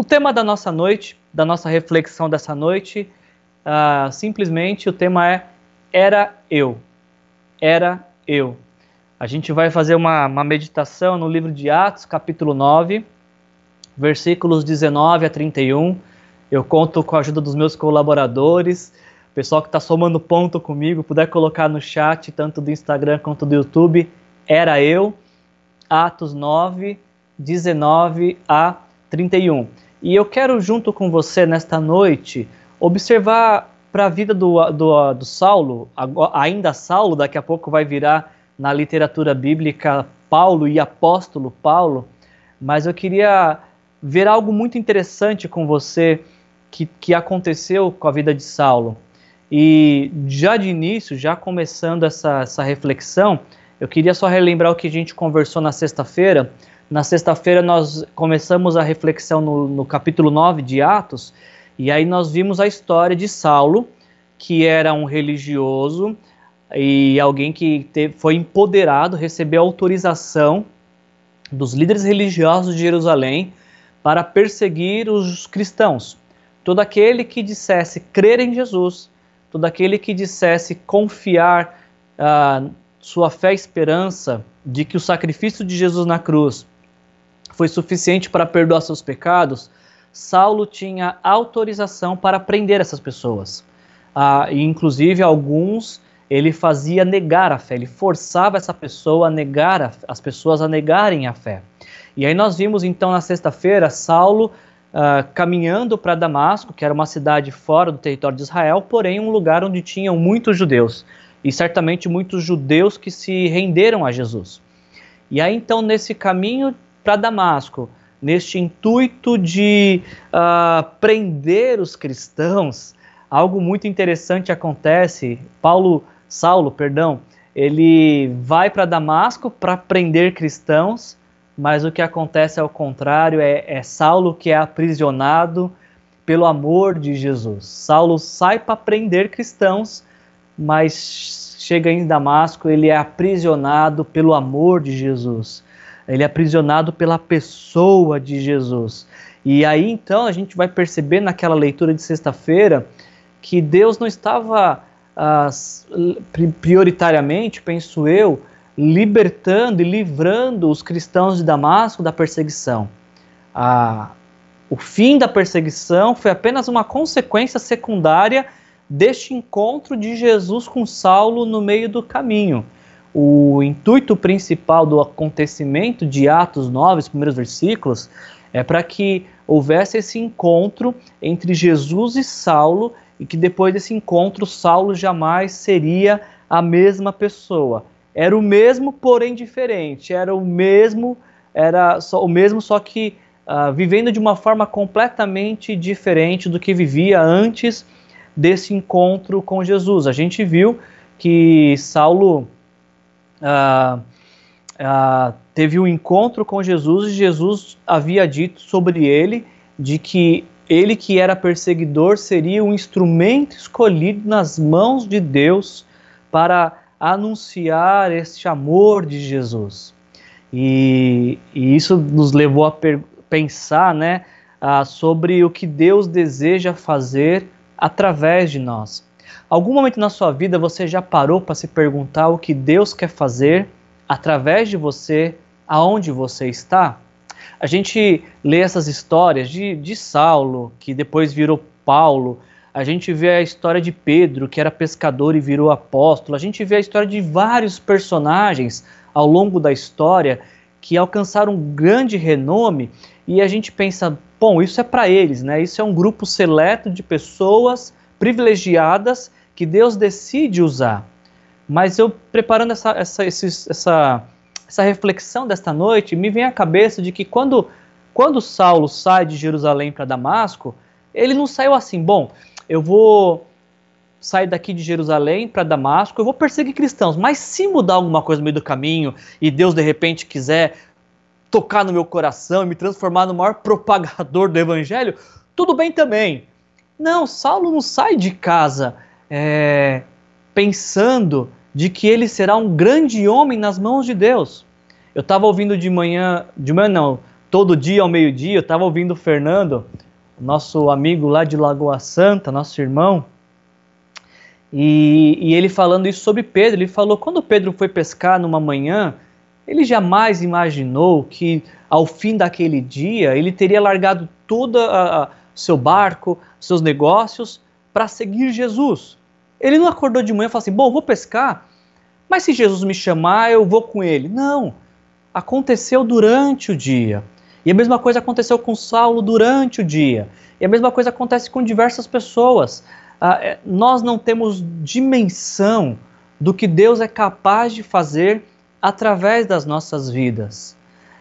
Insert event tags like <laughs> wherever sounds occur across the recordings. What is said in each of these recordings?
O tema da nossa noite, da nossa reflexão dessa noite, uh, simplesmente o tema é Era eu. Era eu. A gente vai fazer uma, uma meditação no livro de Atos, capítulo 9, versículos 19 a 31. Eu conto com a ajuda dos meus colaboradores, pessoal que está somando ponto comigo, puder colocar no chat, tanto do Instagram quanto do YouTube, era eu, Atos 9, 19 a 31. E eu quero, junto com você nesta noite, observar para a vida do, do, do Saulo, ainda Saulo, daqui a pouco vai virar na literatura bíblica Paulo e apóstolo Paulo, mas eu queria ver algo muito interessante com você que, que aconteceu com a vida de Saulo. E já de início, já começando essa, essa reflexão, eu queria só relembrar o que a gente conversou na sexta-feira. Na sexta-feira nós começamos a reflexão no, no capítulo 9 de Atos, e aí nós vimos a história de Saulo, que era um religioso e alguém que foi empoderado, recebeu autorização dos líderes religiosos de Jerusalém para perseguir os cristãos. Todo aquele que dissesse crer em Jesus, todo aquele que dissesse confiar uh, sua fé e esperança de que o sacrifício de Jesus na cruz foi suficiente para perdoar seus pecados, Saulo tinha autorização para prender essas pessoas. Uh, e inclusive alguns ele fazia negar a fé, ele forçava essa pessoa a negar a, as pessoas a negarem a fé. E aí nós vimos então na sexta-feira Saulo uh, caminhando para Damasco, que era uma cidade fora do território de Israel, porém um lugar onde tinham muitos judeus e certamente muitos judeus que se renderam a Jesus. E aí então nesse caminho para Damasco, neste intuito de uh, prender os cristãos, algo muito interessante acontece. Paulo, Saulo, perdão, ele vai para Damasco para prender cristãos mas o que acontece ao contrário é, é Saulo que é aprisionado pelo amor de Jesus. Saulo sai para prender cristãos, mas chega em Damasco, ele é aprisionado pelo amor de Jesus. Ele é aprisionado pela pessoa de Jesus. E aí então a gente vai perceber naquela leitura de sexta-feira que Deus não estava ah, prioritariamente, penso eu, libertando e livrando os cristãos de Damasco da perseguição. O fim da perseguição foi apenas uma consequência secundária deste encontro de Jesus com Saulo no meio do caminho. O intuito principal do acontecimento de Atos 9, os primeiros versículos, é para que houvesse esse encontro entre Jesus e Saulo e que depois desse encontro Saulo jamais seria a mesma pessoa era o mesmo, porém diferente. Era o mesmo, era só o mesmo, só que uh, vivendo de uma forma completamente diferente do que vivia antes desse encontro com Jesus. A gente viu que Saulo uh, uh, teve um encontro com Jesus e Jesus havia dito sobre ele de que ele que era perseguidor seria um instrumento escolhido nas mãos de Deus para anunciar este amor de Jesus. E, e isso nos levou a pensar né, ah, sobre o que Deus deseja fazer através de nós. Algum momento na sua vida você já parou para se perguntar o que Deus quer fazer através de você, aonde você está? A gente lê essas histórias de, de Saulo, que depois virou Paulo, a gente vê a história de Pedro, que era pescador e virou apóstolo. A gente vê a história de vários personagens ao longo da história que alcançaram um grande renome e a gente pensa, bom, isso é para eles, né? Isso é um grupo seleto de pessoas privilegiadas que Deus decide usar. Mas eu preparando essa, essa, essa, essa reflexão desta noite, me vem à cabeça de que quando, quando Saulo sai de Jerusalém para Damasco, ele não saiu assim, bom, eu vou sair daqui de Jerusalém para Damasco, eu vou perseguir cristãos, mas se mudar alguma coisa no meio do caminho e Deus de repente quiser tocar no meu coração e me transformar no maior propagador do evangelho, tudo bem também. Não, Saulo não sai de casa é, pensando de que ele será um grande homem nas mãos de Deus. Eu estava ouvindo de manhã, de manhã não, todo dia ao meio-dia, eu estava ouvindo o Fernando, nosso amigo lá de Lagoa Santa, nosso irmão, e, e, ele falando isso sobre Pedro. Ele falou: quando Pedro foi pescar numa manhã, ele jamais imaginou que ao fim daquele dia ele teria largado todo o seu barco, seus negócios, para seguir Jesus. Ele não acordou de manhã e falou assim: bom, vou pescar, mas se Jesus me chamar, eu vou com ele. Não. Aconteceu durante o dia. E a mesma coisa aconteceu com Saulo durante o dia. E a mesma coisa acontece com diversas pessoas. Ah, é, nós não temos dimensão do que Deus é capaz de fazer através das nossas vidas.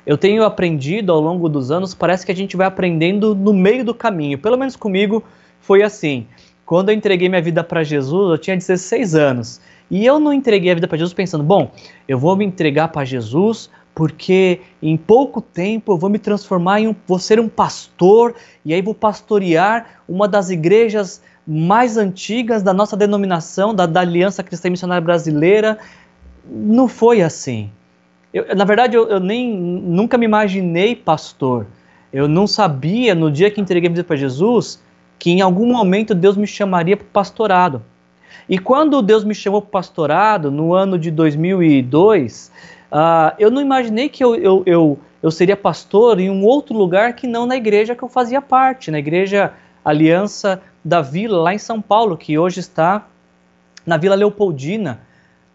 Eu tenho aprendido ao longo dos anos, parece que a gente vai aprendendo no meio do caminho. Pelo menos comigo foi assim. Quando eu entreguei minha vida para Jesus, eu tinha 16 anos. E eu não entreguei a vida para Jesus pensando, bom, eu vou me entregar para Jesus porque em pouco tempo eu vou me transformar em um, vou ser um pastor e aí vou pastorear uma das igrejas mais antigas da nossa denominação, da, da Aliança Cristã Missionária Brasileira. Não foi assim. Eu, na verdade, eu, eu, nem nunca me imaginei pastor. Eu não sabia no dia que entreguei a vida para Jesus que em algum momento Deus me chamaria para o pastorado. E quando Deus me chamou para o pastorado, no ano de 2002, Uh, eu não imaginei que eu, eu, eu, eu seria pastor em um outro lugar que não na igreja que eu fazia parte, na igreja Aliança da Vila, lá em São Paulo, que hoje está na Vila Leopoldina.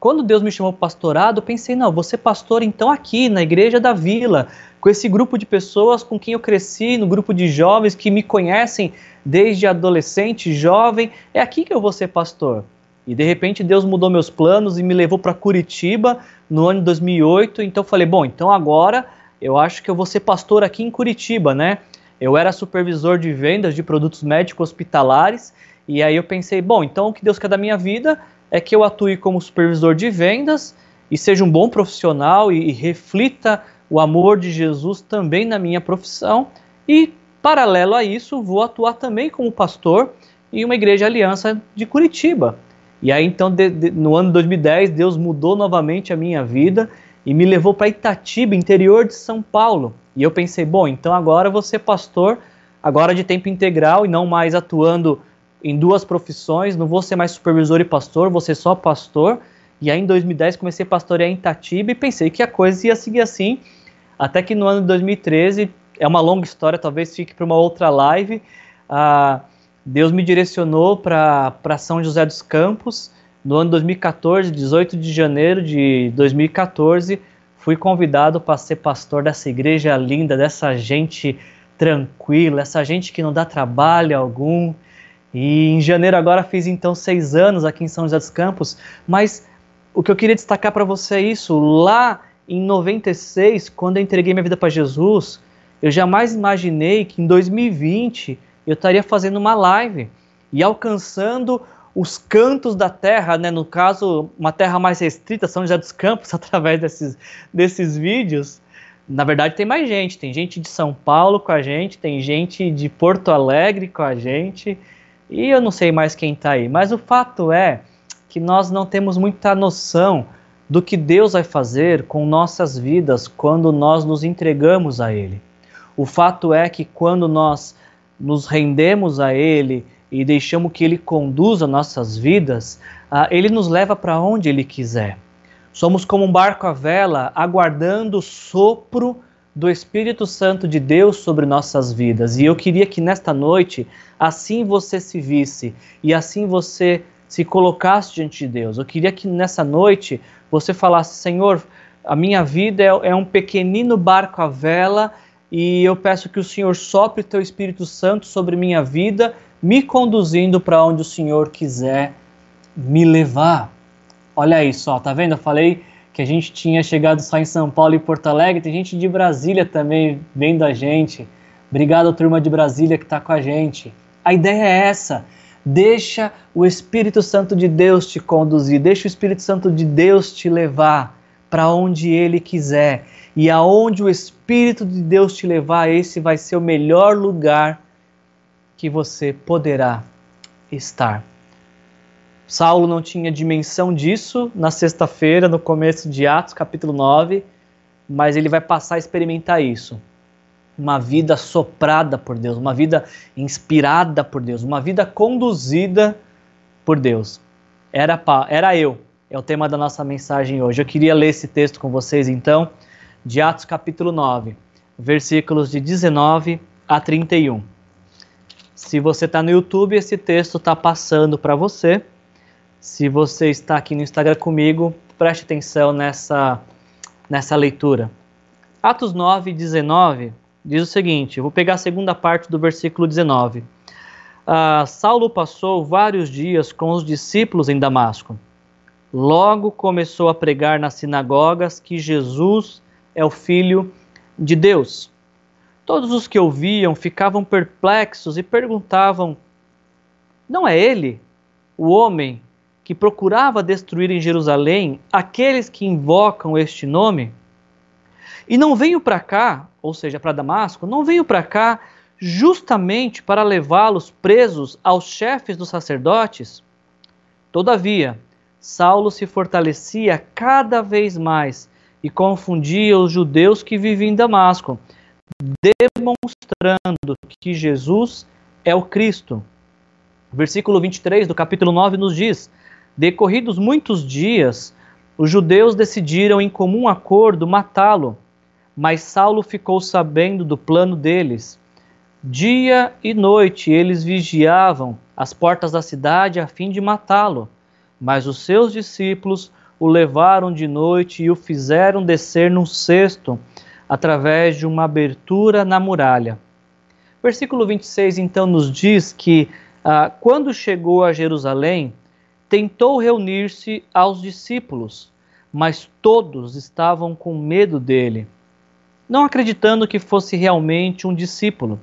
Quando Deus me chamou para pastorado, eu pensei, não, ser pastor então aqui, na igreja da Vila, com esse grupo de pessoas com quem eu cresci, no grupo de jovens que me conhecem desde adolescente, jovem, é aqui que eu vou ser pastor. E de repente Deus mudou meus planos e me levou para Curitiba no ano de 2008. Então eu falei, bom, então agora eu acho que eu vou ser pastor aqui em Curitiba, né? Eu era supervisor de vendas de produtos médicos hospitalares e aí eu pensei, bom, então o que Deus quer da minha vida é que eu atue como supervisor de vendas e seja um bom profissional e, e reflita o amor de Jesus também na minha profissão e paralelo a isso vou atuar também como pastor em uma igreja aliança de Curitiba. E aí, então, de, de, no ano 2010, Deus mudou novamente a minha vida e me levou para Itatiba, interior de São Paulo. E eu pensei, bom, então agora vou ser pastor, agora de tempo integral e não mais atuando em duas profissões, não vou ser mais supervisor e pastor, vou ser só pastor. E aí, em 2010, comecei a pastorear em Itatiba e pensei que a coisa ia seguir assim, até que no ano de 2013, é uma longa história, talvez fique para uma outra live. Uh, Deus me direcionou para São José dos Campos no ano 2014, 18 de janeiro de 2014. Fui convidado para ser pastor dessa igreja linda, dessa gente tranquila, essa gente que não dá trabalho algum. E em janeiro agora fiz então seis anos aqui em São José dos Campos. Mas o que eu queria destacar para você é isso. Lá em 96, quando eu entreguei minha vida para Jesus, eu jamais imaginei que em 2020 eu estaria fazendo uma live e alcançando os cantos da terra, né? no caso, uma terra mais restrita, São José dos Campos, <laughs> através desses, desses vídeos. Na verdade, tem mais gente. Tem gente de São Paulo com a gente, tem gente de Porto Alegre com a gente, e eu não sei mais quem está aí. Mas o fato é que nós não temos muita noção do que Deus vai fazer com nossas vidas quando nós nos entregamos a Ele. O fato é que quando nós nos rendemos a Ele e deixamos que Ele conduza nossas vidas, uh, Ele nos leva para onde Ele quiser. Somos como um barco à vela, aguardando o sopro do Espírito Santo de Deus sobre nossas vidas. E eu queria que nesta noite, assim você se visse e assim você se colocasse diante de Deus. Eu queria que nessa noite você falasse: Senhor, a minha vida é, é um pequenino barco à vela e eu peço que o Senhor sopre teu Espírito Santo sobre minha vida, me conduzindo para onde o Senhor quiser me levar. Olha isso, ó, tá vendo? Eu falei que a gente tinha chegado só em São Paulo e Porto Alegre, tem gente de Brasília também vendo a gente. Obrigado, turma de Brasília que está com a gente. A ideia é essa. Deixa o Espírito Santo de Deus te conduzir, deixa o Espírito Santo de Deus te levar para onde ele quiser. E aonde o Espírito de Deus te levar, esse vai ser o melhor lugar que você poderá estar. Saulo não tinha dimensão disso na sexta-feira, no começo de Atos, capítulo 9, mas ele vai passar a experimentar isso. uma vida soprada por Deus, uma vida inspirada por Deus, uma vida conduzida por Deus. Era, era eu, é o tema da nossa mensagem hoje. Eu queria ler esse texto com vocês então, de Atos capítulo 9, versículos de 19 a 31. Se você está no YouTube, esse texto está passando para você. Se você está aqui no Instagram comigo, preste atenção nessa, nessa leitura. Atos 9, 19 diz o seguinte: vou pegar a segunda parte do versículo 19. Ah, Saulo passou vários dias com os discípulos em Damasco. Logo começou a pregar nas sinagogas que Jesus é o Filho de Deus. Todos os que ouviam ficavam perplexos e perguntavam: Não é ele, o homem que procurava destruir em Jerusalém aqueles que invocam este nome? E não venho para cá, ou seja, para Damasco, não venho para cá justamente para levá-los presos aos chefes dos sacerdotes? Todavia, Saulo se fortalecia cada vez mais e confundia os judeus que viviam em Damasco, demonstrando que Jesus é o Cristo. Versículo 23 do capítulo 9 nos diz: Decorridos muitos dias, os judeus decidiram em comum acordo matá-lo, mas Saulo ficou sabendo do plano deles. Dia e noite eles vigiavam as portas da cidade a fim de matá-lo, mas os seus discípulos o levaram de noite e o fizeram descer num cesto através de uma abertura na muralha. Versículo 26 então nos diz que ah, quando chegou a Jerusalém, tentou reunir-se aos discípulos, mas todos estavam com medo dele, não acreditando que fosse realmente um discípulo.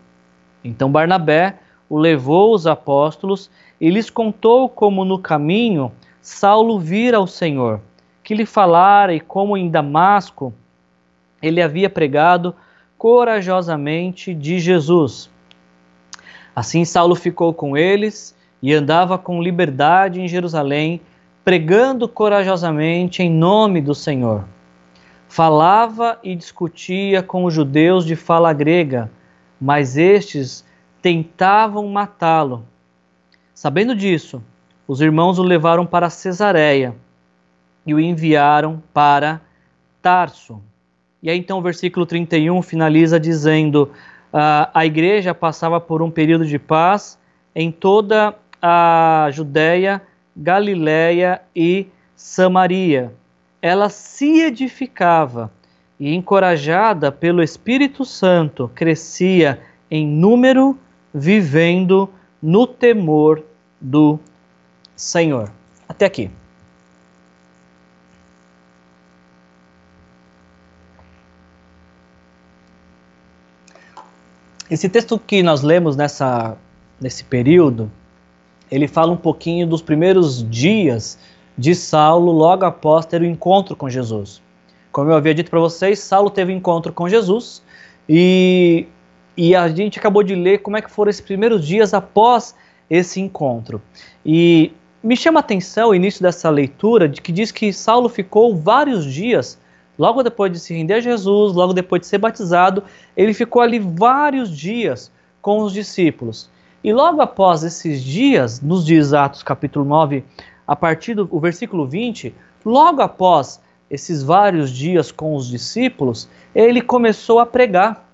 Então Barnabé o levou aos apóstolos e lhes contou como no caminho Saulo vira o Senhor que lhe falara e como em Damasco ele havia pregado corajosamente de Jesus. Assim Saulo ficou com eles e andava com liberdade em Jerusalém, pregando corajosamente em nome do Senhor. Falava e discutia com os judeus de fala grega, mas estes tentavam matá-lo. Sabendo disso, os irmãos o levaram para Cesareia e o enviaram para Tarso. E aí então o versículo 31 finaliza dizendo: uh, a igreja passava por um período de paz em toda a Judéia, Galiléia e Samaria. Ela se edificava e, encorajada pelo Espírito Santo, crescia em número, vivendo no temor do Senhor. Até aqui. Esse texto que nós lemos nessa, nesse período, ele fala um pouquinho dos primeiros dias de Saulo logo após ter o encontro com Jesus. Como eu havia dito para vocês, Saulo teve encontro com Jesus e, e a gente acabou de ler como é que foram esses primeiros dias após esse encontro. E me chama a atenção o início dessa leitura de que diz que Saulo ficou vários dias Logo depois de se render a Jesus, logo depois de ser batizado, ele ficou ali vários dias com os discípulos. E logo após esses dias, nos diz Atos capítulo 9, a partir do versículo 20, logo após esses vários dias com os discípulos, ele começou a pregar.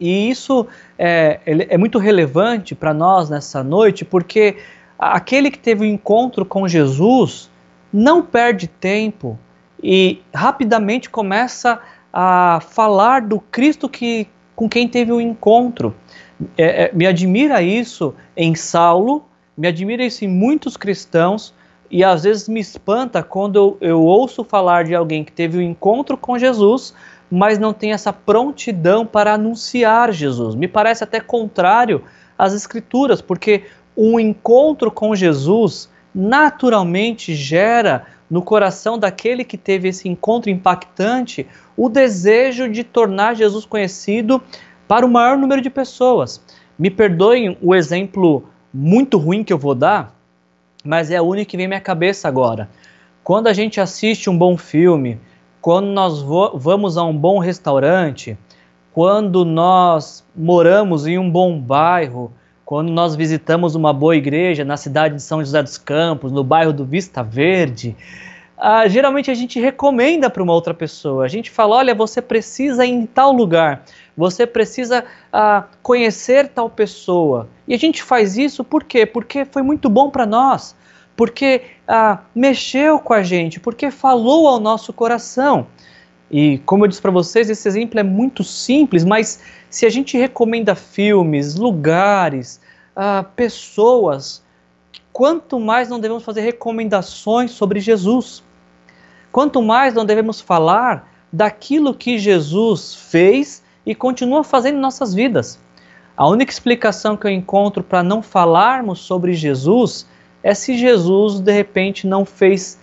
E isso é, é muito relevante para nós nessa noite, porque aquele que teve o um encontro com Jesus não perde tempo e rapidamente começa a falar do Cristo que, com quem teve o um encontro. É, é, me admira isso em Saulo, me admira isso em muitos cristãos, e às vezes me espanta quando eu, eu ouço falar de alguém que teve o um encontro com Jesus, mas não tem essa prontidão para anunciar Jesus. Me parece até contrário às Escrituras, porque um encontro com Jesus naturalmente gera no coração daquele que teve esse encontro impactante o desejo de tornar Jesus conhecido para o maior número de pessoas. Me perdoem o exemplo muito ruim que eu vou dar, mas é o único que vem à minha cabeça agora. Quando a gente assiste um bom filme, quando nós vamos a um bom restaurante, quando nós moramos em um bom bairro, quando nós visitamos uma boa igreja na cidade de São José dos Campos, no bairro do Vista Verde, ah, geralmente a gente recomenda para uma outra pessoa. A gente fala: olha, você precisa ir em tal lugar, você precisa ah, conhecer tal pessoa. E a gente faz isso por quê? Porque foi muito bom para nós, porque ah, mexeu com a gente, porque falou ao nosso coração. E como eu disse para vocês, esse exemplo é muito simples, mas se a gente recomenda filmes, lugares, pessoas, quanto mais não devemos fazer recomendações sobre Jesus. Quanto mais não devemos falar daquilo que Jesus fez e continua fazendo em nossas vidas. A única explicação que eu encontro para não falarmos sobre Jesus é se Jesus de repente não fez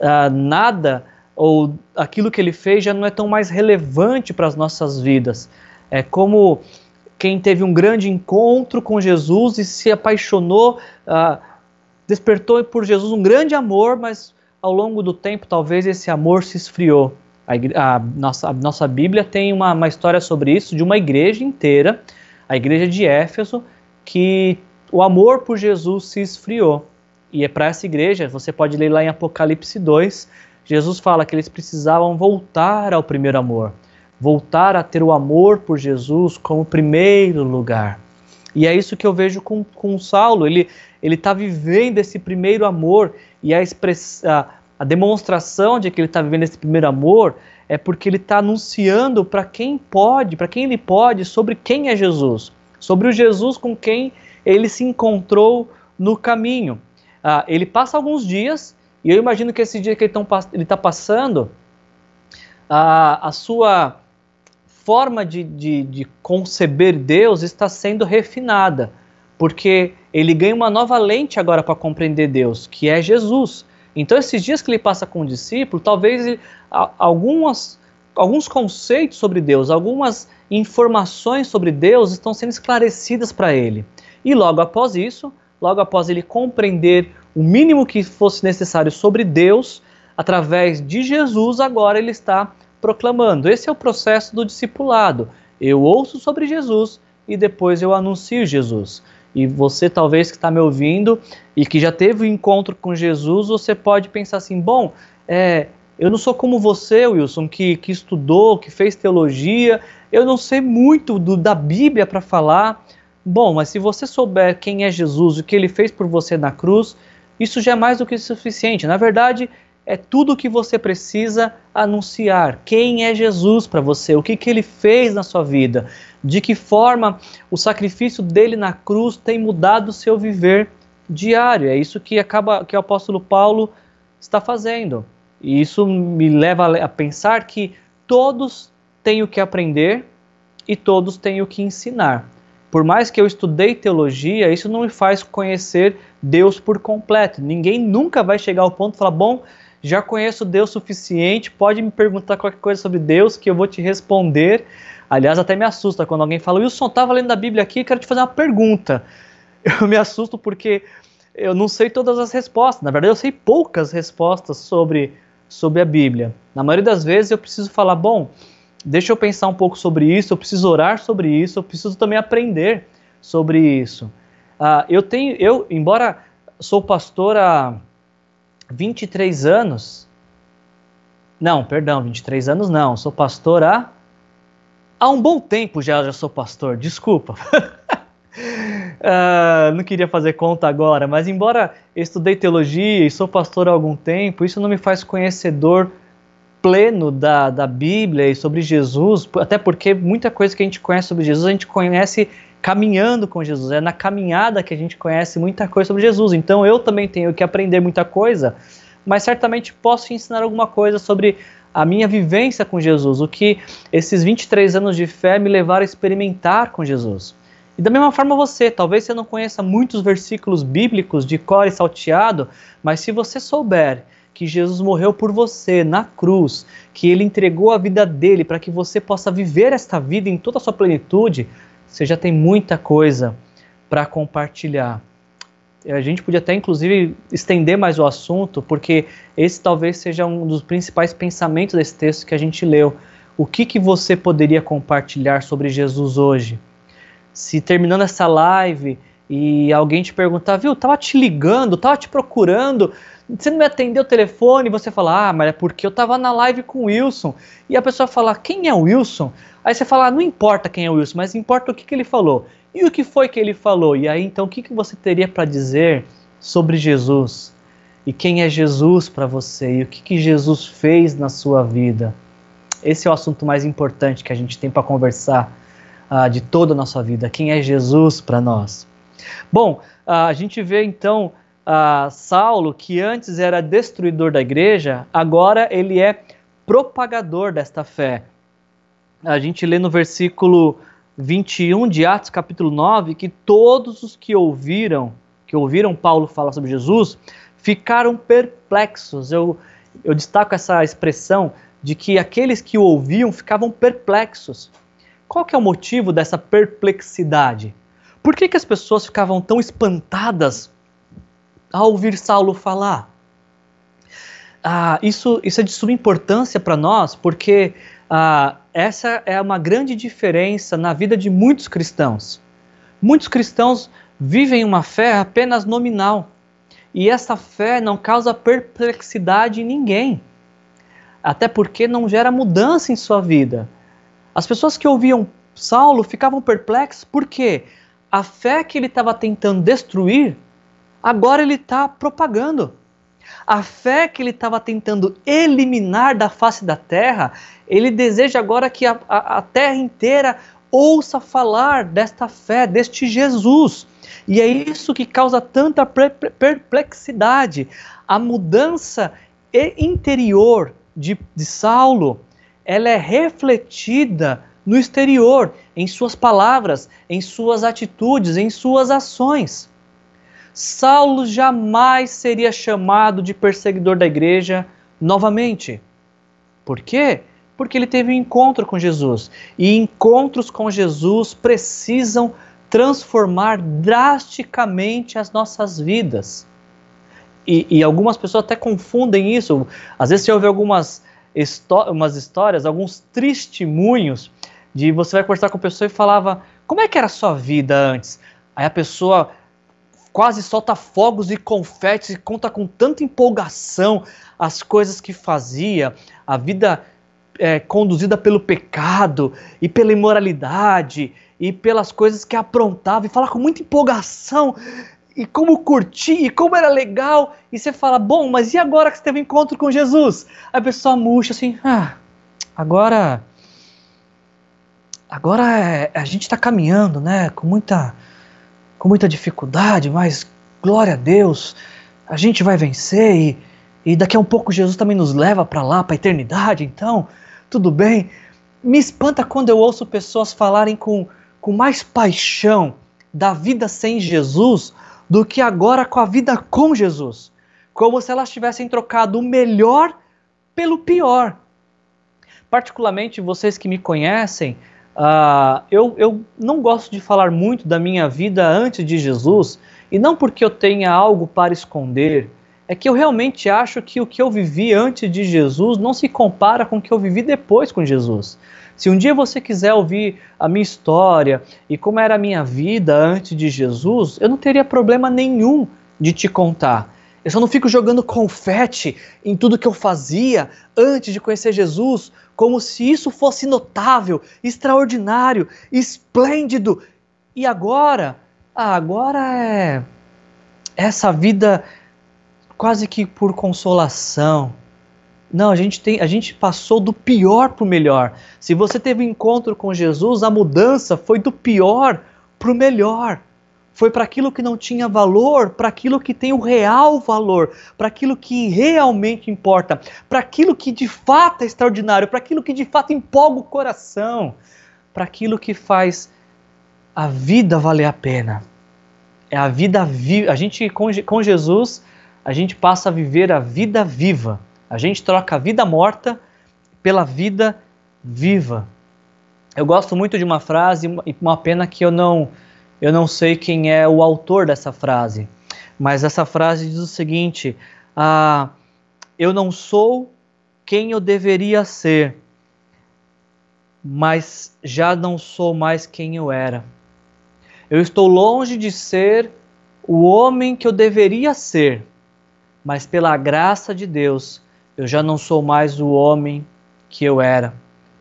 uh, nada ou aquilo que ele fez já não é tão mais relevante para as nossas vidas. É como quem teve um grande encontro com Jesus e se apaixonou, uh, despertou por Jesus um grande amor, mas ao longo do tempo talvez esse amor se esfriou. A, a, nossa, a nossa Bíblia tem uma, uma história sobre isso, de uma igreja inteira, a igreja de Éfeso, que o amor por Jesus se esfriou. E é para essa igreja, você pode ler lá em Apocalipse 2, Jesus fala que eles precisavam voltar ao primeiro amor, voltar a ter o amor por Jesus como primeiro lugar. E é isso que eu vejo com, com Saulo. Ele está vivendo esse primeiro amor e a, a, a demonstração de que ele está vivendo esse primeiro amor é porque ele está anunciando para quem pode, para quem ele pode, sobre quem é Jesus, sobre o Jesus com quem ele se encontrou no caminho. Ah, ele passa alguns dias e eu imagino que esse dia que ele está passando, a, a sua forma de, de, de conceber Deus está sendo refinada, porque ele ganha uma nova lente agora para compreender Deus, que é Jesus. Então, esses dias que ele passa com o discípulo, talvez ele, algumas, alguns conceitos sobre Deus, algumas informações sobre Deus estão sendo esclarecidas para ele. E logo após isso, logo após ele compreender o mínimo que fosse necessário sobre Deus, através de Jesus, agora ele está proclamando. Esse é o processo do discipulado. Eu ouço sobre Jesus e depois eu anuncio Jesus. E você, talvez que está me ouvindo e que já teve um encontro com Jesus, você pode pensar assim: bom, é, eu não sou como você, Wilson, que, que estudou, que fez teologia, eu não sei muito do, da Bíblia para falar. Bom, mas se você souber quem é Jesus, o que ele fez por você na cruz, isso já é mais do que suficiente. Na verdade, é tudo o que você precisa anunciar. Quem é Jesus para você? O que, que ele fez na sua vida? De que forma o sacrifício dele na cruz tem mudado o seu viver diário? É isso que acaba que o apóstolo Paulo está fazendo. E isso me leva a pensar que todos têm o que aprender e todos têm o que ensinar. Por mais que eu estudei teologia, isso não me faz conhecer Deus por completo. Ninguém nunca vai chegar ao ponto de falar: bom, já conheço Deus suficiente, pode me perguntar qualquer coisa sobre Deus que eu vou te responder. Aliás, até me assusta quando alguém fala: Wilson, estava lendo a Bíblia aqui, quero te fazer uma pergunta. <laughs> Eu me assusto porque eu não sei todas as respostas. Na verdade, eu sei poucas respostas sobre, sobre a Bíblia. Na maioria das vezes eu preciso falar: bom, deixa eu pensar um pouco sobre isso, eu preciso orar sobre isso, eu preciso também aprender sobre isso. Uh, eu tenho, eu, embora sou pastor há 23 anos, não, perdão, 23 anos não, sou pastor há, há um bom tempo já, já sou pastor, desculpa. uh, <laughs> não queria fazer conta agora, mas embora estudei teologia e sou pastor há algum tempo, isso não me faz conhecedor pleno da, da Bíblia e sobre Jesus, até porque muita coisa que a gente conhece sobre Jesus a gente conhece caminhando com Jesus, é na caminhada que a gente conhece muita coisa sobre Jesus. Então eu também tenho que aprender muita coisa, mas certamente posso ensinar alguma coisa sobre a minha vivência com Jesus, o que esses 23 anos de fé me levaram a experimentar com Jesus. E da mesma forma você, talvez você não conheça muitos versículos bíblicos de cor e salteado, mas se você souber que Jesus morreu por você na cruz, que ele entregou a vida dele para que você possa viver esta vida em toda a sua plenitude, você já tem muita coisa para compartilhar. A gente podia até, inclusive, estender mais o assunto, porque esse talvez seja um dos principais pensamentos desse texto que a gente leu. o que, que você poderia compartilhar sobre Jesus hoje? Se terminando essa live e alguém te perguntar, viu, tava te ligando, tava te procurando, você não me atendeu o telefone, você fala, ah, mas é porque eu tava na live com o Wilson. E a pessoa fala, quem é o Wilson? Aí você fala, ah, não importa quem é o Wilson, mas importa o que, que ele falou. E o que foi que ele falou? E aí então o que, que você teria para dizer sobre Jesus? E quem é Jesus para você? E o que, que Jesus fez na sua vida? Esse é o assunto mais importante que a gente tem para conversar uh, de toda a nossa vida. Quem é Jesus para nós? Bom, uh, a gente vê então uh, Saulo, que antes era destruidor da igreja, agora ele é propagador desta fé. A gente lê no versículo 21 de Atos, capítulo 9, que todos os que ouviram, que ouviram Paulo falar sobre Jesus, ficaram perplexos. Eu, eu destaco essa expressão de que aqueles que o ouviam ficavam perplexos. Qual que é o motivo dessa perplexidade? Por que, que as pessoas ficavam tão espantadas ao ouvir Saulo falar? Ah, isso, isso é de suma importância para nós, porque ah, essa é uma grande diferença na vida de muitos cristãos. Muitos cristãos vivem uma fé apenas nominal, e essa fé não causa perplexidade em ninguém até porque não gera mudança em sua vida. As pessoas que ouviam Saulo ficavam perplexas porque a fé que ele estava tentando destruir, agora ele está propagando. A fé que ele estava tentando eliminar da face da terra, ele deseja agora que a, a, a terra inteira ouça falar desta fé, deste Jesus. E é isso que causa tanta perplexidade. A mudança interior de, de Saulo, ela é refletida no exterior, em suas palavras, em suas atitudes, em suas ações. Saulo jamais seria chamado de perseguidor da igreja novamente. Por quê? Porque ele teve um encontro com Jesus. E encontros com Jesus precisam transformar drasticamente as nossas vidas e, e, algumas pessoas até confundem isso. Às vezes você ouve algumas umas histórias, alguns testemunhos de você vai conversar com a pessoa e falava como é que era a sua vida antes? Aí a pessoa quase solta fogos e confetes e conta com tanta empolgação as coisas que fazia, a vida é, conduzida pelo pecado e pela imoralidade e pelas coisas que aprontava e fala com muita empolgação e como curtir, e como era legal. E você fala, bom, mas e agora que você teve um encontro com Jesus? A pessoa murcha assim, ah, agora. Agora é, a gente está caminhando, né? Com muita, com muita dificuldade, mas glória a Deus, a gente vai vencer e, e daqui a um pouco Jesus também nos leva para lá, para a eternidade, então, tudo bem. Me espanta quando eu ouço pessoas falarem com, com mais paixão da vida sem Jesus do que agora com a vida com Jesus. Como se elas tivessem trocado o melhor pelo pior. Particularmente vocês que me conhecem, uh, eu, eu não gosto de falar muito da minha vida antes de Jesus, e não porque eu tenha algo para esconder, é que eu realmente acho que o que eu vivi antes de Jesus não se compara com o que eu vivi depois com Jesus. Se um dia você quiser ouvir a minha história e como era a minha vida antes de Jesus, eu não teria problema nenhum de te contar. Eu só não fico jogando confete em tudo que eu fazia antes de conhecer Jesus, como se isso fosse notável, extraordinário, esplêndido. E agora? Ah, agora é essa vida quase que por consolação, não, a gente tem, a gente passou do pior para o melhor. Se você teve um encontro com Jesus, a mudança foi do pior para o melhor. Foi para aquilo que não tinha valor, para aquilo que tem o real valor, para aquilo que realmente importa, para aquilo que de fato é extraordinário, para aquilo que de fato empolga o coração, para aquilo que faz a vida valer a pena. É a vida viva. A gente com, com Jesus, a gente passa a viver a vida viva a gente troca a vida morta pela vida viva. Eu gosto muito de uma frase e uma pena que eu não eu não sei quem é o autor dessa frase, mas essa frase diz o seguinte: ah, eu não sou quem eu deveria ser, mas já não sou mais quem eu era. Eu estou longe de ser o homem que eu deveria ser, mas pela graça de Deus, eu já não sou mais o homem que eu era,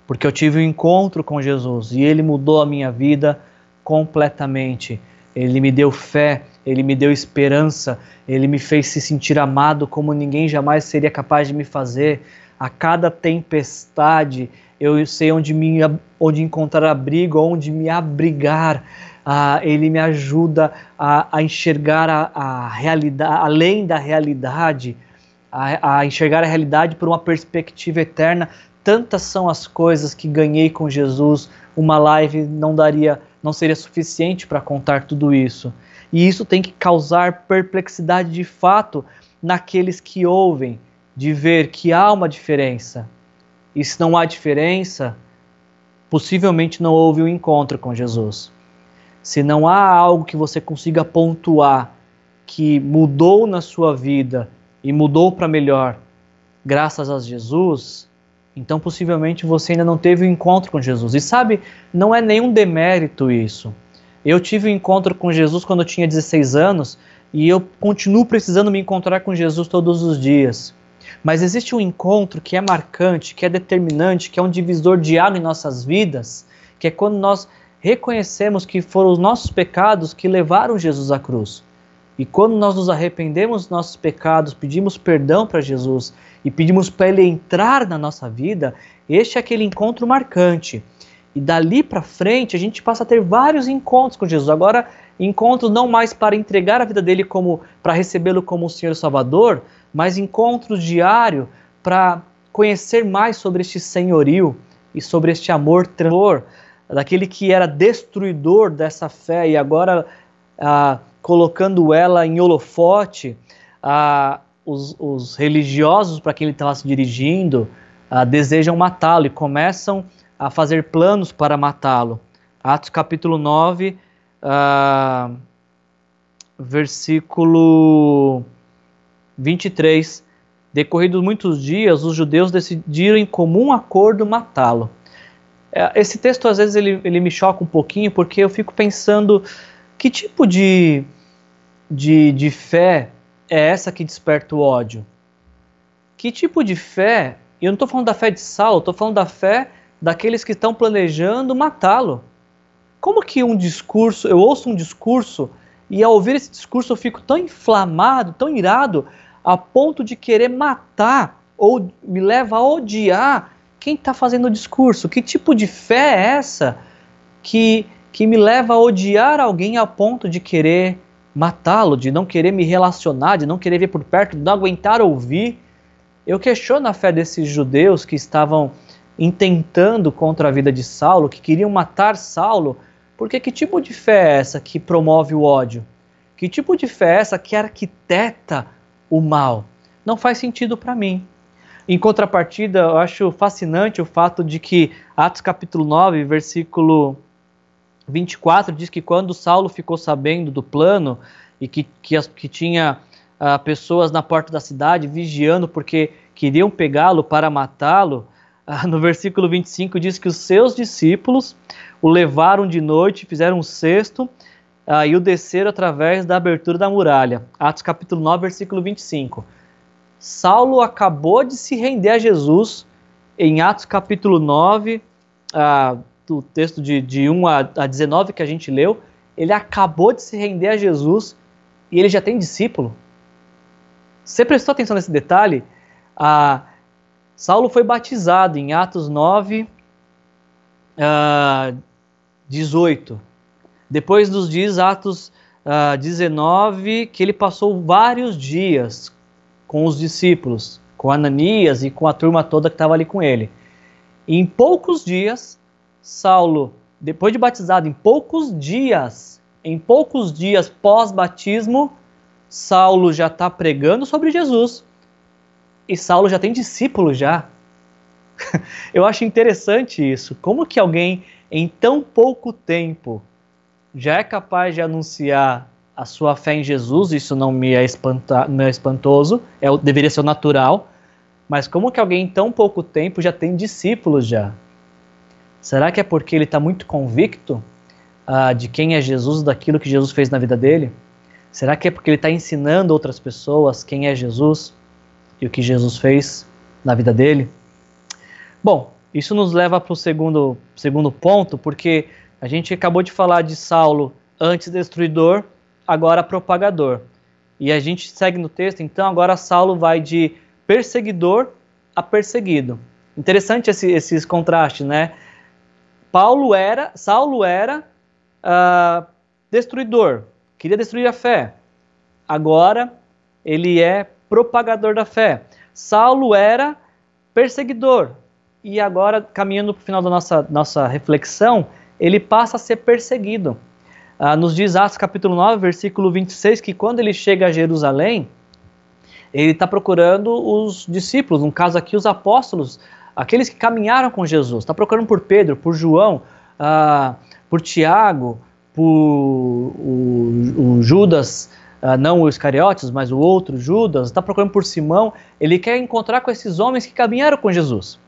porque eu tive um encontro com Jesus e ele mudou a minha vida completamente. Ele me deu fé, ele me deu esperança, ele me fez se sentir amado como ninguém jamais seria capaz de me fazer. A cada tempestade, eu sei onde, me, onde encontrar abrigo, onde me abrigar. Ah, ele me ajuda a, a enxergar a, a, realidade, além da realidade, a, a enxergar a realidade por uma perspectiva eterna. Tantas são as coisas que ganhei com Jesus. Uma live não daria, não seria suficiente para contar tudo isso. E isso tem que causar perplexidade de fato naqueles que ouvem, de ver que há uma diferença. E se não há diferença, possivelmente não houve um encontro com Jesus se não há algo que você consiga pontuar que mudou na sua vida e mudou para melhor, graças a Jesus, então possivelmente você ainda não teve o um encontro com Jesus. E sabe, não é nenhum demérito isso. Eu tive um encontro com Jesus quando eu tinha 16 anos e eu continuo precisando me encontrar com Jesus todos os dias. Mas existe um encontro que é marcante, que é determinante, que é um divisor de água em nossas vidas, que é quando nós reconhecemos que foram os nossos pecados que levaram Jesus à cruz. E quando nós nos arrependemos dos nossos pecados, pedimos perdão para Jesus e pedimos para Ele entrar na nossa vida, este é aquele encontro marcante. E dali para frente a gente passa a ter vários encontros com Jesus. Agora, encontros não mais para entregar a vida dele como para recebê-lo como o Senhor Salvador, mas encontros diários para conhecer mais sobre este senhorio e sobre este amor transformador daquele que era destruidor dessa fé e agora ah, colocando ela em holofote, ah, os, os, religiosos para quem ele estava se dirigindo ah, desejam matá-lo e começam a fazer planos para matá-lo. Atos capítulo 9, ah, versículo 23. Decorridos muitos dias, os judeus decidiram em comum acordo matá-lo. É, esse texto às vezes ele, ele me choca um pouquinho porque eu fico pensando que tipo de, de, de fé é essa que desperta o ódio? Que tipo de fé? E eu não estou falando da fé de Saulo, estou falando da fé daqueles que estão planejando matá-lo. Como que um discurso, eu ouço um discurso e ao ouvir esse discurso eu fico tão inflamado, tão irado, a ponto de querer matar ou me leva a odiar quem está fazendo o discurso? Que tipo de fé é essa que, que me leva a odiar alguém a ponto de querer matá-lo, de não querer me relacionar, de não querer ver por perto, de não aguentar ouvir? Eu questiono a fé desses judeus que estavam intentando contra a vida de Saulo, que queriam matar Saulo, porque que tipo de fé é essa que promove o ódio? Que tipo de fé é essa que arquiteta o mal? Não faz sentido para mim. Em contrapartida, eu acho fascinante o fato de que Atos capítulo 9, versículo 24, diz que quando Saulo ficou sabendo do plano e que, que, as, que tinha uh, pessoas na porta da cidade vigiando porque queriam pegá-lo para matá-lo, uh, <laughs> no versículo 25 diz que os seus discípulos o levaram de noite, fizeram um cesto uh, e o desceram através da abertura da muralha. Atos capítulo 9, versículo 25. Saulo acabou de se render a Jesus em Atos capítulo 9, ah, do texto de, de 1 a, a 19 que a gente leu. Ele acabou de se render a Jesus e ele já tem discípulo. Você prestou atenção nesse detalhe? Ah, Saulo foi batizado em Atos 9, ah, 18. Depois dos dias Atos ah, 19, que ele passou vários dias com os discípulos, com Ananias e com a turma toda que estava ali com ele. Em poucos dias, Saulo, depois de batizado, em poucos dias, em poucos dias pós-batismo, Saulo já está pregando sobre Jesus. E Saulo já tem discípulos já. <laughs> Eu acho interessante isso. Como que alguém em tão pouco tempo já é capaz de anunciar a sua fé em Jesus, isso não me é, espanta, não é espantoso, é, deveria ser natural, mas como que alguém em tão pouco tempo já tem discípulos já? Será que é porque ele está muito convicto uh, de quem é Jesus, daquilo que Jesus fez na vida dele? Será que é porque ele está ensinando outras pessoas quem é Jesus e o que Jesus fez na vida dele? Bom, isso nos leva para o segundo, segundo ponto, porque a gente acabou de falar de Saulo antes destruidor, agora propagador. E a gente segue no texto, então agora Saulo vai de perseguidor a perseguido. Interessante esse, esses contrastes, né? Paulo era, Saulo era uh, destruidor, queria destruir a fé. Agora ele é propagador da fé. Saulo era perseguidor e agora caminhando para o final da nossa nossa reflexão, ele passa a ser perseguido. Uh, nos diz Atos capítulo 9, versículo 26, que quando ele chega a Jerusalém, ele está procurando os discípulos, no caso aqui os apóstolos, aqueles que caminharam com Jesus. Está procurando por Pedro, por João, uh, por Tiago, por o, o Judas, uh, não o Iscariotes, mas o outro Judas. Está procurando por Simão. Ele quer encontrar com esses homens que caminharam com Jesus.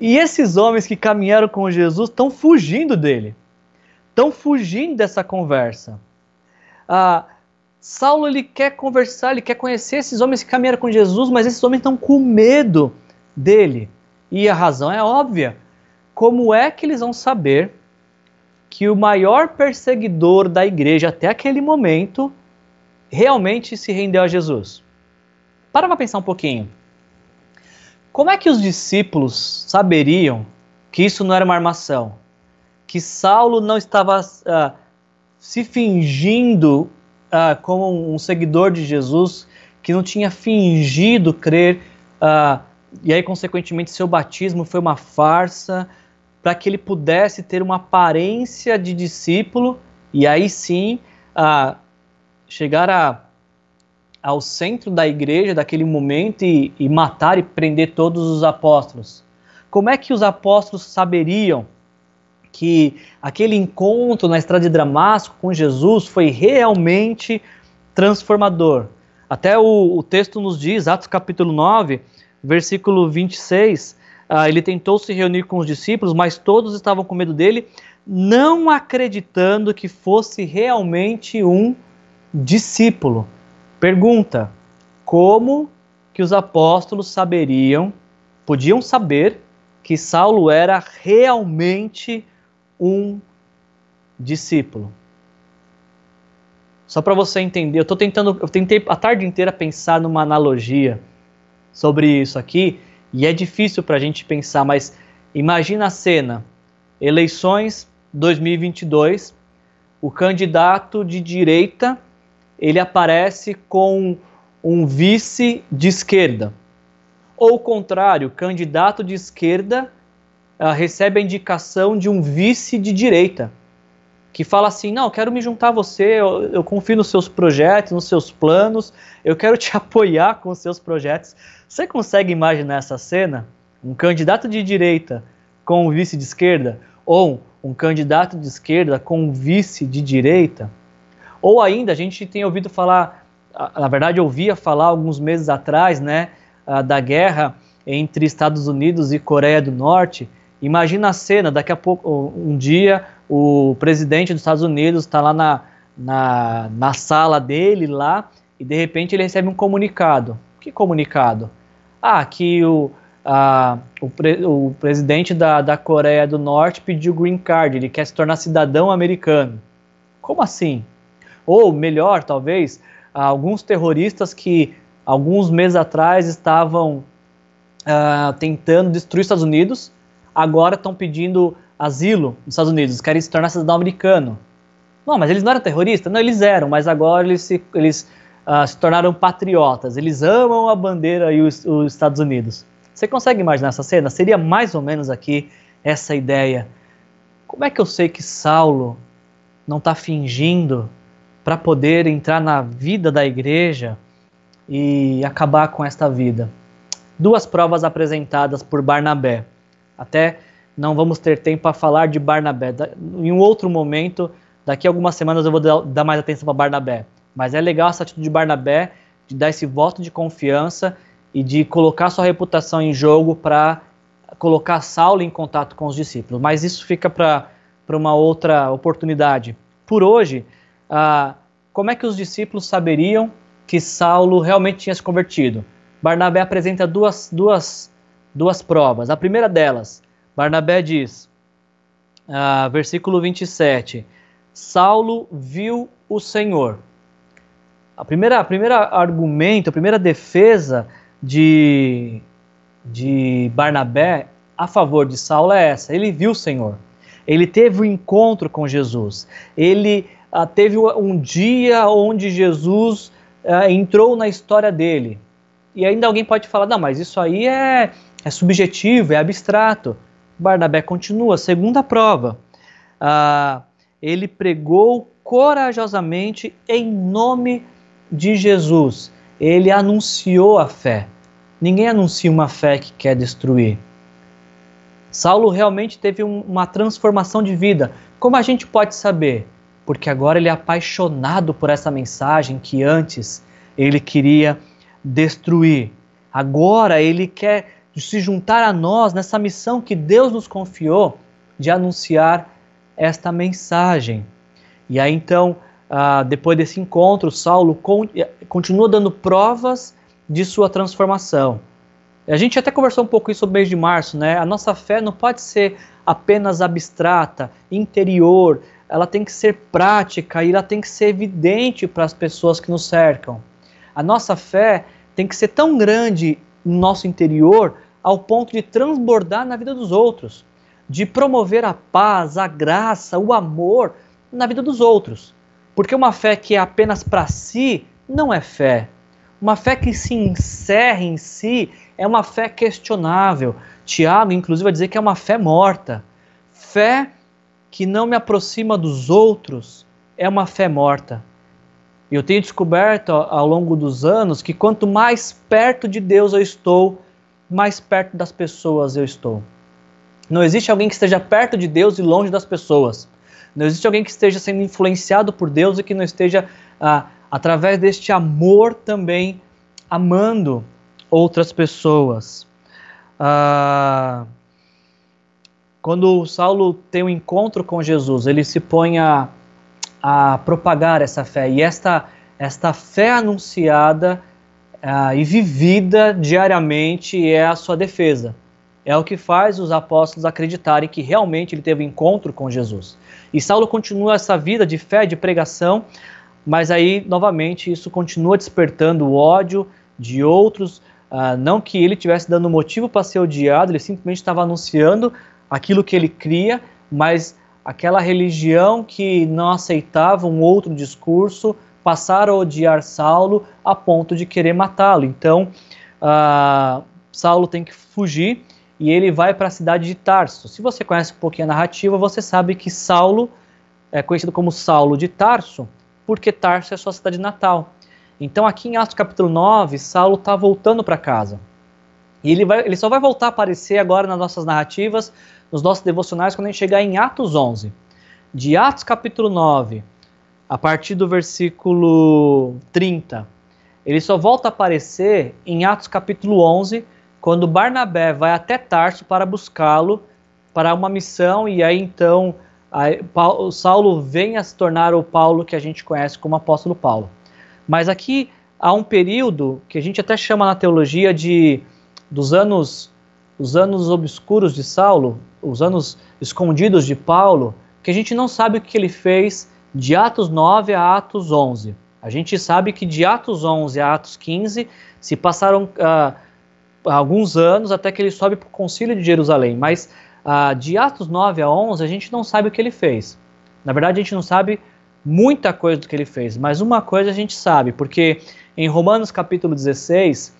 E esses homens que caminharam com Jesus estão fugindo dele, estão fugindo dessa conversa. Ah, Saulo ele quer conversar, ele quer conhecer esses homens que caminharam com Jesus, mas esses homens estão com medo dele. E a razão é óbvia. Como é que eles vão saber que o maior perseguidor da igreja até aquele momento realmente se rendeu a Jesus? Para para pensar um pouquinho. Como é que os discípulos saberiam que isso não era uma armação? Que Saulo não estava uh, se fingindo uh, como um seguidor de Jesus, que não tinha fingido crer, uh, e aí, consequentemente, seu batismo foi uma farsa, para que ele pudesse ter uma aparência de discípulo, e aí sim chegar a ao centro da igreja daquele momento e, e matar e prender todos os apóstolos. Como é que os apóstolos saberiam que aquele encontro na estrada de Damasco com Jesus foi realmente transformador? Até o, o texto nos diz, Atos capítulo 9, versículo 26, uh, ah, ele tentou se reunir com os discípulos, mas todos estavam com medo dele, não acreditando que fosse realmente um discípulo. Pergunta: como que os apóstolos saberiam, podiam saber que Saulo era realmente um discípulo? Só para você entender, eu estou tentando, eu tentei a tarde inteira pensar numa analogia sobre isso aqui e é difícil para a gente pensar, mas imagina a cena: eleições 2022, o candidato de direita ele aparece com um vice de esquerda. Ou o contrário, candidato de esquerda uh, recebe a indicação de um vice de direita, que fala assim: Não, quero me juntar a você, eu, eu confio nos seus projetos, nos seus planos, eu quero te <laughs> apoiar com os seus projetos. Você consegue imaginar essa cena? Um candidato de direita com um vice de esquerda? Ou um candidato de esquerda com um vice de direita? Ou ainda, a gente tem ouvido falar, na verdade, ouvia falar alguns meses atrás, né, da guerra entre Estados Unidos e Coreia do Norte. Imagina a cena, daqui a pouco, um dia, o presidente dos Estados Unidos está lá na, na, na sala dele, lá, e de repente ele recebe um comunicado. Que comunicado? Ah, que o, a, o, pre, o presidente da, da Coreia do Norte pediu green card, ele quer se tornar cidadão americano. Como assim? Ou melhor, talvez, alguns terroristas que alguns meses atrás estavam uh, tentando destruir os Estados Unidos, agora estão pedindo asilo nos Estados Unidos, querem se tornar cidadão americano. Não, mas eles não eram terroristas? Não, eles eram, mas agora eles se, eles, uh, se tornaram patriotas. Eles amam a bandeira e os, os Estados Unidos. Você consegue imaginar essa cena? Seria mais ou menos aqui essa ideia. Como é que eu sei que Saulo não está fingindo para poder entrar na vida da igreja e acabar com esta vida. Duas provas apresentadas por Barnabé. Até não vamos ter tempo para falar de Barnabé. Em um outro momento, daqui a algumas semanas eu vou dar mais atenção para Barnabé. Mas é legal essa atitude de Barnabé de dar esse voto de confiança e de colocar sua reputação em jogo para colocar Saulo em contato com os discípulos, mas isso fica para uma outra oportunidade. Por hoje, ah, como é que os discípulos saberiam que Saulo realmente tinha se convertido? Barnabé apresenta duas, duas, duas provas. A primeira delas, Barnabé diz, ah, versículo 27, Saulo viu o Senhor. A primeira, a primeira argumento, a primeira defesa de, de Barnabé a favor de Saulo é essa: ele viu o Senhor, ele teve o um encontro com Jesus, ele ah, teve um dia onde Jesus ah, entrou na história dele. E ainda alguém pode falar, não, mas isso aí é, é subjetivo, é abstrato. Barnabé continua, segunda prova. Ah, ele pregou corajosamente em nome de Jesus. Ele anunciou a fé. Ninguém anuncia uma fé que quer destruir. Saulo realmente teve um, uma transformação de vida. Como a gente pode saber? Porque agora ele é apaixonado por essa mensagem que antes ele queria destruir. Agora ele quer se juntar a nós nessa missão que Deus nos confiou de anunciar esta mensagem. E aí então, ah, depois desse encontro, Saulo continua dando provas de sua transformação. A gente até conversou um pouco isso no mês de março, né? A nossa fé não pode ser apenas abstrata, interior, ela tem que ser prática e ela tem que ser evidente para as pessoas que nos cercam. A nossa fé tem que ser tão grande no nosso interior ao ponto de transbordar na vida dos outros, de promover a paz, a graça, o amor na vida dos outros. Porque uma fé que é apenas para si não é fé. Uma fé que se encerra em si é uma fé questionável. Tiago, inclusive, vai dizer que é uma fé morta. Fé que não me aproxima dos outros é uma fé morta. Eu tenho descoberto ao longo dos anos que quanto mais perto de Deus eu estou, mais perto das pessoas eu estou. Não existe alguém que esteja perto de Deus e longe das pessoas. Não existe alguém que esteja sendo influenciado por Deus e que não esteja, ah, através deste amor, também amando outras pessoas. Ah, quando Saulo tem um encontro com Jesus, ele se põe a, a propagar essa fé. E esta, esta fé anunciada ah, e vivida diariamente é a sua defesa. É o que faz os apóstolos acreditarem que realmente ele teve encontro com Jesus. E Saulo continua essa vida de fé, de pregação, mas aí, novamente, isso continua despertando o ódio de outros. Uh, não que ele tivesse dando motivo para ser odiado, ele simplesmente estava anunciando aquilo que ele cria, mas aquela religião que não aceitava um outro discurso passaram a odiar Saulo a ponto de querer matá-lo. Então, uh, Saulo tem que fugir e ele vai para a cidade de Tarso. Se você conhece um pouquinho a narrativa, você sabe que Saulo é conhecido como Saulo de Tarso, porque Tarso é sua cidade natal. Então, aqui em Atos capítulo 9, Saulo está voltando para casa. E ele, vai, ele só vai voltar a aparecer agora nas nossas narrativas, nos nossos devocionais, quando a gente chegar em Atos 11. De Atos capítulo 9, a partir do versículo 30, ele só volta a aparecer em Atos capítulo 11, quando Barnabé vai até Tarso para buscá-lo para uma missão, e aí então Paulo, Saulo vem a se tornar o Paulo que a gente conhece como apóstolo Paulo. Mas aqui há um período que a gente até chama na teologia de dos anos os anos obscuros de Saulo, os anos escondidos de Paulo, que a gente não sabe o que ele fez de Atos 9 a Atos 11. A gente sabe que de Atos 11 a Atos 15 se passaram uh, alguns anos até que ele sobe para o concílio de Jerusalém. Mas ah, de Atos 9 a 11 a gente não sabe o que ele fez. Na verdade, a gente não sabe muita coisa do que ele fez, mas uma coisa a gente sabe, porque em Romanos capítulo 16,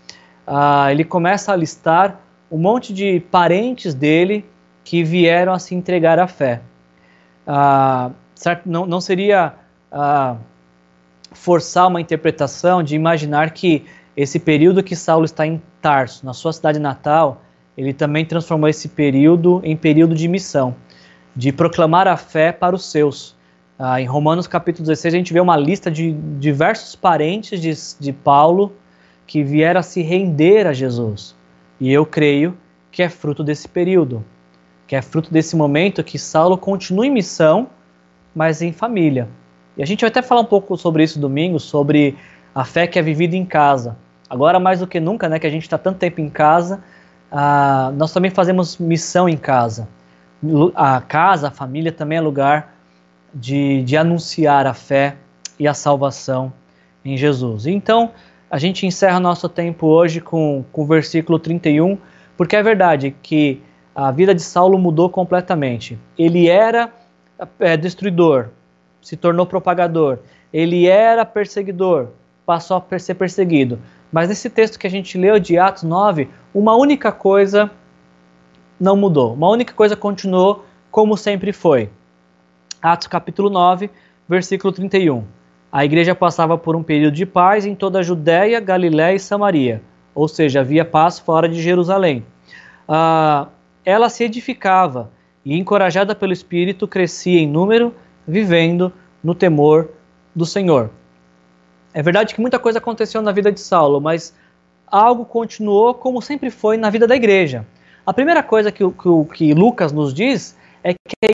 ah, ele começa a listar um monte de parentes dele que vieram a se entregar à fé. Ah, certo? Não, não seria ah, forçar uma interpretação de imaginar que esse período que Saulo está em Tarso, na sua cidade natal, ele também transformou esse período em período de missão, de proclamar a fé para os seus. Ah, em Romanos capítulo 16 a gente vê uma lista de diversos parentes de, de Paulo que vieram a se render a Jesus. E eu creio que é fruto desse período, que é fruto desse momento que Saulo continua em missão, mas em família. E a gente vai até falar um pouco sobre isso domingo, sobre a fé que é vivida em casa. Agora mais do que nunca, né, que a gente está tanto tempo em casa, ah, nós também fazemos missão em casa. A casa, a família também é lugar de, de anunciar a fé e a salvação em Jesus. Então, a gente encerra nosso tempo hoje com, com o versículo 31, porque é verdade que a vida de Saulo mudou completamente. Ele era é, destruidor, se tornou propagador. Ele era perseguidor, passou a ser perseguido. Mas nesse texto que a gente leu de Atos 9, uma única coisa não mudou, uma única coisa continuou como sempre foi. Atos capítulo 9, versículo 31. A igreja passava por um período de paz em toda a Judéia, Galiléia e Samaria, ou seja, havia paz fora de Jerusalém. Ah, ela se edificava e, encorajada pelo Espírito, crescia em número, vivendo no temor do Senhor. É verdade que muita coisa aconteceu na vida de Saulo, mas algo continuou como sempre foi na vida da igreja. A primeira coisa que, que, que Lucas nos diz é que a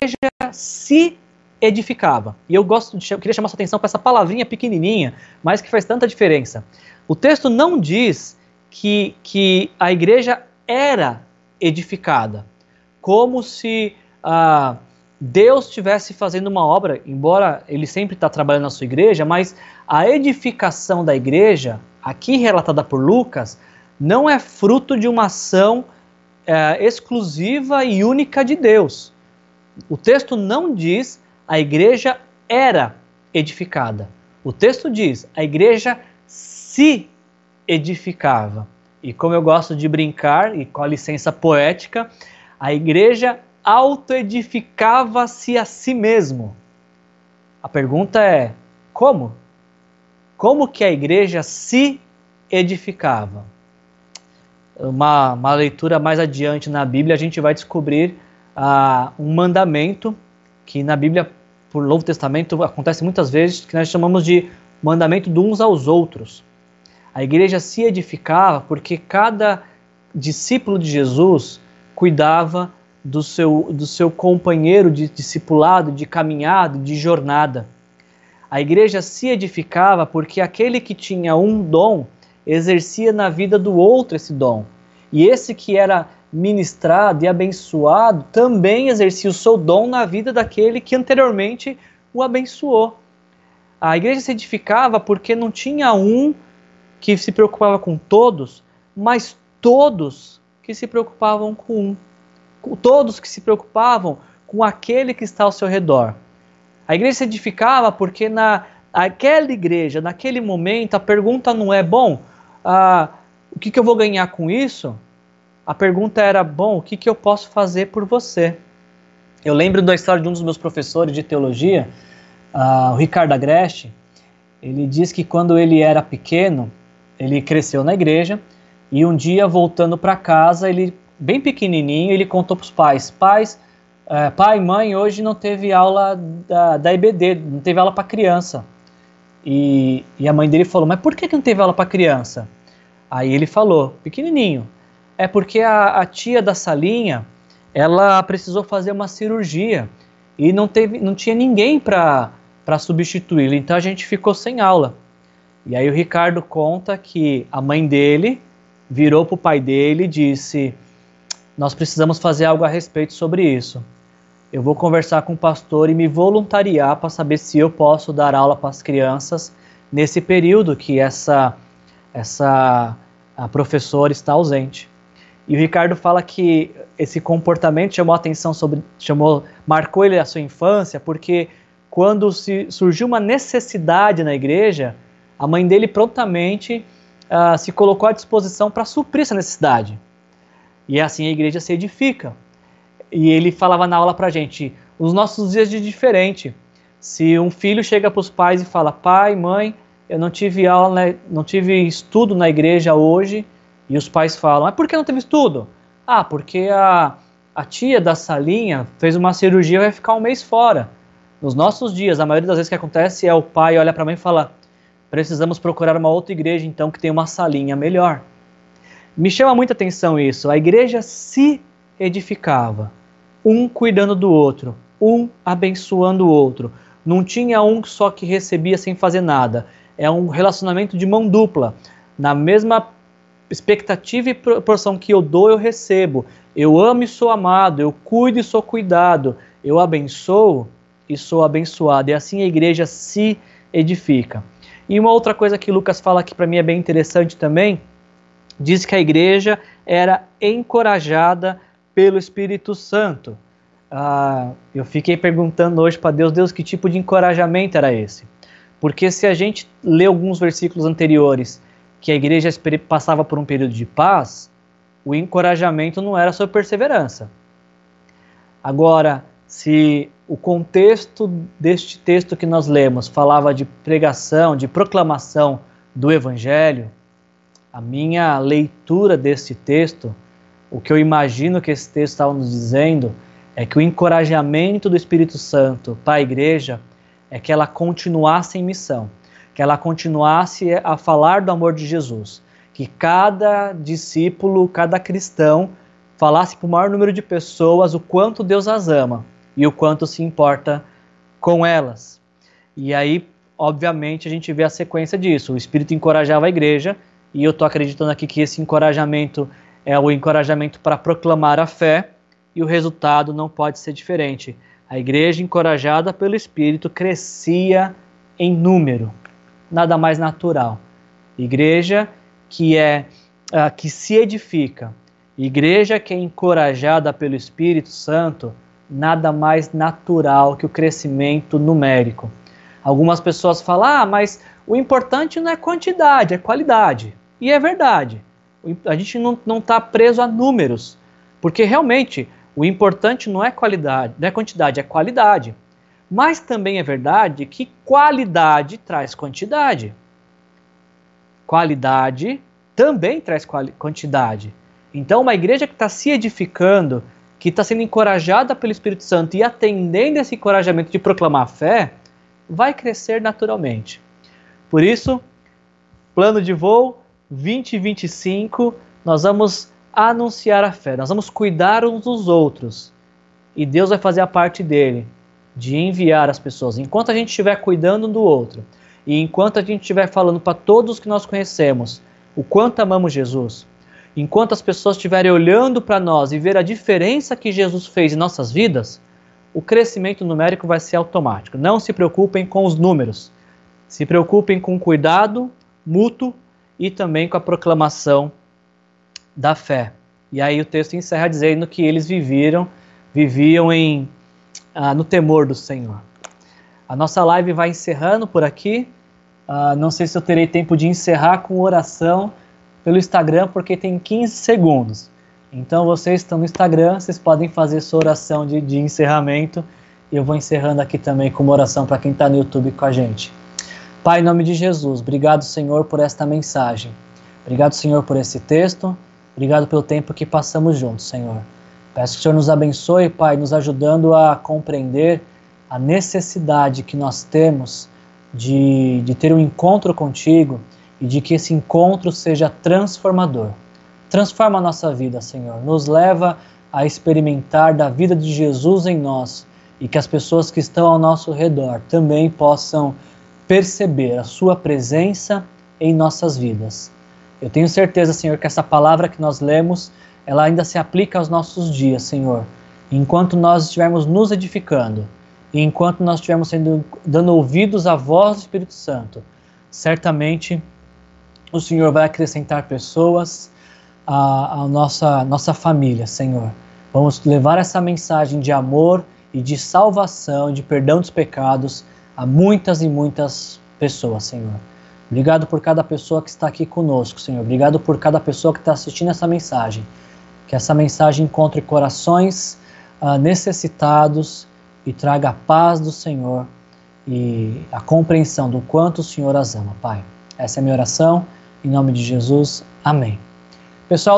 igreja se edificava. E eu gosto de, queria chamar sua atenção para essa palavrinha pequenininha, mas que faz tanta diferença. O texto não diz que, que a igreja era edificada, como se ah, Deus estivesse fazendo uma obra, embora ele sempre está trabalhando na sua igreja, mas a edificação da igreja, aqui relatada por Lucas, não é fruto de uma ação é, exclusiva e única de Deus. O texto não diz a igreja era edificada. O texto diz a igreja se edificava. E como eu gosto de brincar, e com a licença poética, a igreja autoedificava-se a si mesmo. A pergunta é: como? Como que a igreja se edificava? Uma, uma leitura mais adiante na Bíblia, a gente vai descobrir uh, um mandamento que na Bíblia, por Novo Testamento, acontece muitas vezes, que nós chamamos de mandamento de uns aos outros. A igreja se edificava porque cada discípulo de Jesus cuidava do seu, do seu companheiro de discipulado, de caminhada, de jornada. A igreja se edificava porque aquele que tinha um dom exercia na vida do outro esse dom. E esse que era ministrado e abençoado também exercia o seu dom na vida daquele que anteriormente o abençoou. A igreja se edificava porque não tinha um que se preocupava com todos, mas todos que se preocupavam com um todos que se preocupavam com aquele que está ao seu redor. A igreja se edificava porque na aquela igreja, naquele momento, a pergunta não é bom, ah, o que, que, eu vou ganhar com isso? A pergunta era bom, o que, que eu posso fazer por você? Eu lembro da história de um dos meus professores de teologia, ah, o Ricardo Agreste. Ele diz que quando ele era pequeno, ele cresceu na igreja e um dia voltando para casa ele bem pequenininho, ele contou para os pais: pais, é, pai, mãe, hoje não teve aula da, da EBD, não teve aula para criança. E, e, a mãe dele falou: mas por que, que não teve aula para criança? Aí ele falou, pequenininho, é porque a, a tia da salinha ela precisou fazer uma cirurgia e não teve, não tinha ninguém para substituí-lo, então a gente ficou sem aula. E aí o Ricardo conta que a mãe dele virou para o pai dele e disse: nós precisamos fazer algo a respeito sobre isso. Eu vou conversar com o pastor e me voluntariar para saber se eu posso dar aula para as crianças nesse período que essa essa professora está ausente. E o Ricardo fala que esse comportamento chamou atenção sobre, chamou, marcou ele a sua infância, porque quando se, surgiu uma necessidade na igreja, a mãe dele prontamente uh, se colocou à disposição para suprir essa necessidade. E assim a igreja se edifica. E ele falava na aula pra gente, os nossos dias de diferente. Se um filho chega para os pais e fala: "Pai, mãe, eu não tive aula, não tive estudo na igreja hoje", e os pais falam: "Mas por que não teve estudo?" "Ah, porque a a tia da salinha fez uma cirurgia e vai ficar um mês fora." Nos nossos dias, a maioria das vezes que acontece é o pai olha para a mãe e fala: "Precisamos procurar uma outra igreja então que tem uma salinha melhor." Me chama muita atenção isso. A igreja se edificava, um cuidando do outro, um abençoando o outro. Não tinha um só que recebia sem fazer nada. É um relacionamento de mão dupla. Na mesma expectativa e proporção que eu dou, eu recebo. Eu amo e sou amado, eu cuido e sou cuidado, eu abençoo e sou abençoado. E assim a igreja se edifica. E uma outra coisa que Lucas fala que para mim é bem interessante também, diz que a igreja era encorajada pelo Espírito Santo. Ah, eu fiquei perguntando hoje para Deus, Deus, que tipo de encorajamento era esse? Porque se a gente lê alguns versículos anteriores que a igreja passava por um período de paz, o encorajamento não era sobre perseverança. Agora, se o contexto deste texto que nós lemos falava de pregação, de proclamação do Evangelho, a minha leitura deste texto, o que eu imagino que esse texto estava nos dizendo, é que o encorajamento do Espírito Santo para a igreja é que ela continuasse em missão que ela continuasse a falar do amor de Jesus, que cada discípulo, cada cristão falasse para o maior número de pessoas o quanto Deus as ama e o quanto se importa com elas. E aí, obviamente, a gente vê a sequência disso. O Espírito encorajava a igreja, e eu estou acreditando aqui que esse encorajamento é o encorajamento para proclamar a fé, e o resultado não pode ser diferente. A igreja, encorajada pelo Espírito, crescia em número nada mais natural. Igreja que é uh, que se edifica, igreja que é encorajada pelo Espírito Santo, nada mais natural que o crescimento numérico. Algumas pessoas falam: "Ah, mas o importante não é quantidade, é qualidade". E é verdade. A gente não está preso a números, porque realmente o importante não é qualidade, não é quantidade, é qualidade. Mas também é verdade que qualidade traz quantidade. Qualidade também traz quantidade. Então, uma igreja que está se edificando, que está sendo encorajada pelo Espírito Santo e atendendo esse encorajamento de proclamar a fé, vai crescer naturalmente. Por isso, plano de voo 2025, nós vamos anunciar a fé, nós vamos cuidar uns dos outros. E Deus vai fazer a parte dele de enviar as pessoas. Enquanto a gente estiver cuidando um do outro e enquanto a gente estiver falando para todos que nós conhecemos o quanto amamos Jesus, enquanto as pessoas estiverem olhando para nós e ver a diferença que Jesus fez em nossas vidas, o crescimento numérico vai ser automático. Não se preocupem com os números. Se preocupem com o cuidado mútuo e também com a proclamação da fé. E aí o texto encerra dizendo que eles viviam, viviam em ah, no temor do Senhor. A nossa live vai encerrando por aqui. Ah, não sei se eu terei tempo de encerrar com oração pelo Instagram, porque tem 15 segundos. Então vocês estão no Instagram, vocês podem fazer sua oração de, de encerramento. Eu vou encerrando aqui também com uma oração para quem está no YouTube com a gente. Pai, em nome de Jesus, obrigado, Senhor, por esta mensagem. Obrigado, Senhor, por esse texto. Obrigado pelo tempo que passamos juntos, Senhor. Peço que o Senhor nos abençoe, Pai, nos ajudando a compreender a necessidade que nós temos de, de ter um encontro contigo e de que esse encontro seja transformador. Transforma a nossa vida, Senhor. Nos leva a experimentar da vida de Jesus em nós e que as pessoas que estão ao nosso redor também possam perceber a Sua presença em nossas vidas. Eu tenho certeza, Senhor, que essa palavra que nós lemos ela ainda se aplica aos nossos dias, Senhor. Enquanto nós estivermos nos edificando, e enquanto nós estivermos sendo, dando ouvidos à voz do Espírito Santo, certamente o Senhor vai acrescentar pessoas à, à nossa, nossa família, Senhor. Vamos levar essa mensagem de amor e de salvação, de perdão dos pecados a muitas e muitas pessoas, Senhor. Obrigado por cada pessoa que está aqui conosco, Senhor. Obrigado por cada pessoa que está assistindo essa mensagem. Que essa mensagem encontre corações uh, necessitados e traga a paz do Senhor e a compreensão do quanto o Senhor as ama, Pai. Essa é a minha oração. Em nome de Jesus. Amém. Pessoal,